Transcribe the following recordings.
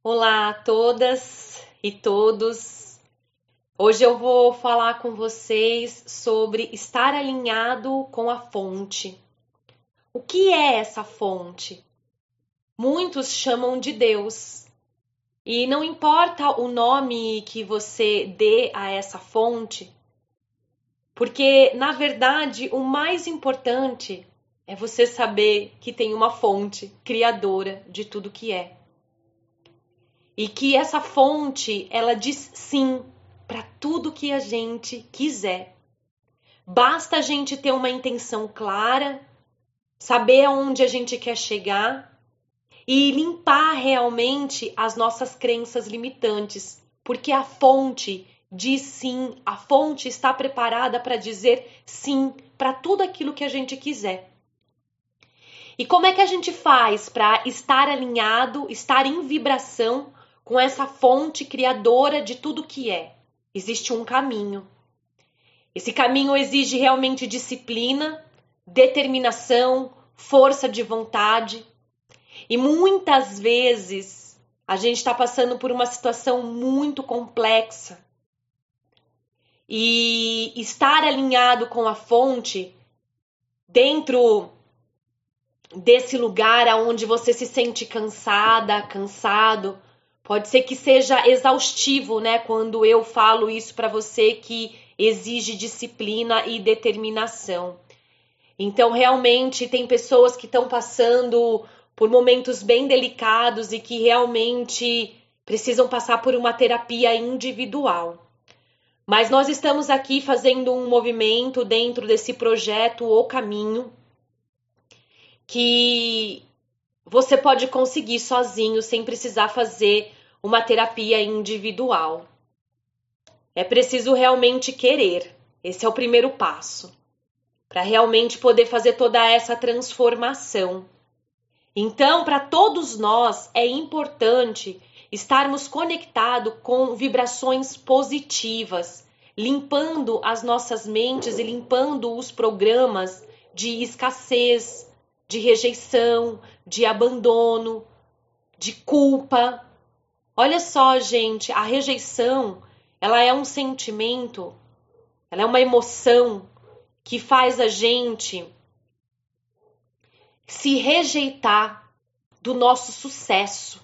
Olá a todas e todos. Hoje eu vou falar com vocês sobre estar alinhado com a fonte. O que é essa fonte? Muitos chamam de Deus. E não importa o nome que você dê a essa fonte, porque na verdade o mais importante é você saber que tem uma fonte criadora de tudo que é e que essa fonte ela diz sim para tudo que a gente quiser. Basta a gente ter uma intenção clara, saber aonde a gente quer chegar e limpar realmente as nossas crenças limitantes, porque a fonte diz sim, a fonte está preparada para dizer sim para tudo aquilo que a gente quiser. E como é que a gente faz para estar alinhado, estar em vibração com essa fonte criadora de tudo que é. Existe um caminho. Esse caminho exige realmente disciplina, determinação, força de vontade. E muitas vezes a gente está passando por uma situação muito complexa. E estar alinhado com a fonte dentro desse lugar aonde você se sente cansada, cansado, Pode ser que seja exaustivo, né, quando eu falo isso para você que exige disciplina e determinação. Então, realmente, tem pessoas que estão passando por momentos bem delicados e que realmente precisam passar por uma terapia individual. Mas nós estamos aqui fazendo um movimento dentro desse projeto O Caminho que você pode conseguir sozinho, sem precisar fazer uma terapia individual. É preciso realmente querer. Esse é o primeiro passo para realmente poder fazer toda essa transformação. Então, para todos nós é importante estarmos conectados com vibrações positivas, limpando as nossas mentes e limpando os programas de escassez, de rejeição, de abandono, de culpa, Olha só, gente, a rejeição, ela é um sentimento, ela é uma emoção que faz a gente se rejeitar do nosso sucesso,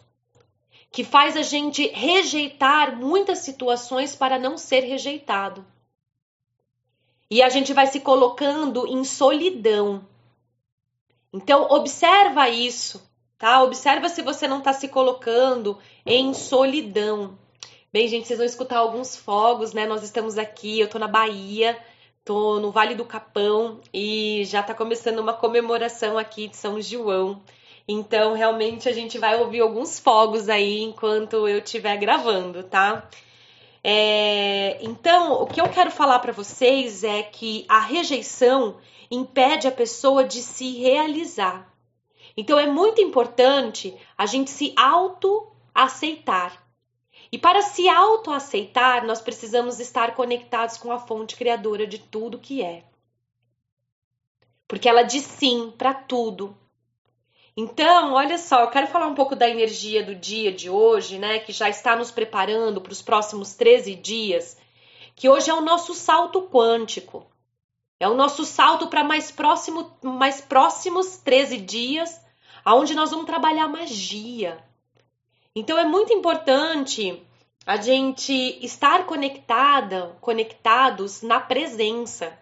que faz a gente rejeitar muitas situações para não ser rejeitado. E a gente vai se colocando em solidão. Então, observa isso tá? Observa se você não está se colocando em solidão. Bem, gente, vocês vão escutar alguns fogos, né? Nós estamos aqui, eu tô na Bahia, tô no Vale do Capão e já tá começando uma comemoração aqui de São João. Então, realmente a gente vai ouvir alguns fogos aí enquanto eu estiver gravando, tá? É, então, o que eu quero falar para vocês é que a rejeição impede a pessoa de se realizar. Então é muito importante a gente se auto-aceitar. E para se auto-aceitar, nós precisamos estar conectados com a fonte criadora de tudo que é. Porque ela diz sim para tudo. Então, olha só, eu quero falar um pouco da energia do dia de hoje, né, que já está nos preparando para os próximos 13 dias, que hoje é o nosso salto quântico. É o nosso salto para mais próximo, mais próximos 13 dias aonde nós vamos trabalhar magia. Então é muito importante a gente estar conectada, conectados na presença,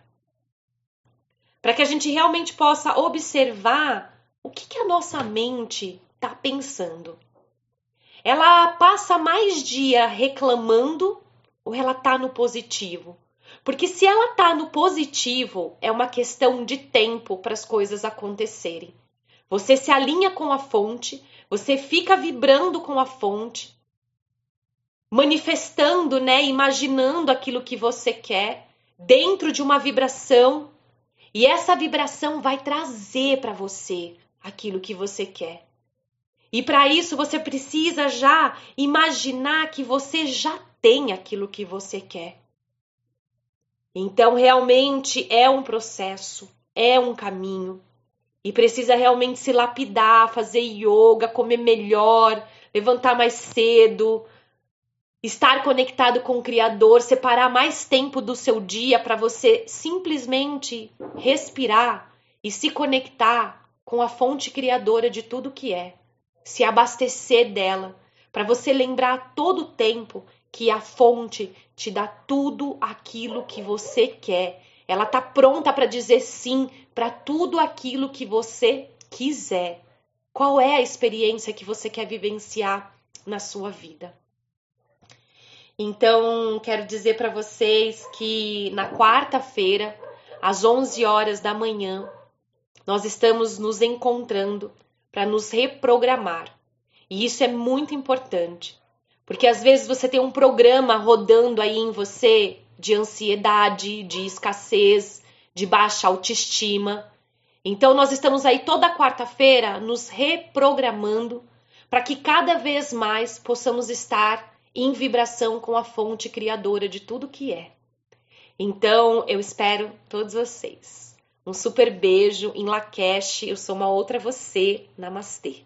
para que a gente realmente possa observar o que, que a nossa mente está pensando. Ela passa mais dia reclamando ou ela está no positivo? Porque se ela está no positivo, é uma questão de tempo para as coisas acontecerem. Você se alinha com a fonte, você fica vibrando com a fonte, manifestando, né, imaginando aquilo que você quer dentro de uma vibração, e essa vibração vai trazer para você aquilo que você quer. E para isso você precisa já imaginar que você já tem aquilo que você quer. Então, realmente é um processo, é um caminho. E precisa realmente se lapidar, fazer yoga, comer melhor, levantar mais cedo, estar conectado com o Criador, separar mais tempo do seu dia para você simplesmente respirar e se conectar com a fonte criadora de tudo que é, se abastecer dela, para você lembrar todo o tempo que a fonte te dá tudo aquilo que você quer. Ela tá pronta para dizer sim para tudo aquilo que você quiser. Qual é a experiência que você quer vivenciar na sua vida? Então, quero dizer para vocês que na quarta-feira, às 11 horas da manhã, nós estamos nos encontrando para nos reprogramar. E isso é muito importante, porque às vezes você tem um programa rodando aí em você de ansiedade, de escassez, de baixa autoestima. Então, nós estamos aí toda quarta-feira nos reprogramando para que cada vez mais possamos estar em vibração com a fonte criadora de tudo que é. Então, eu espero todos vocês. Um super beijo em Lakesh. Eu sou uma outra você. Namastê.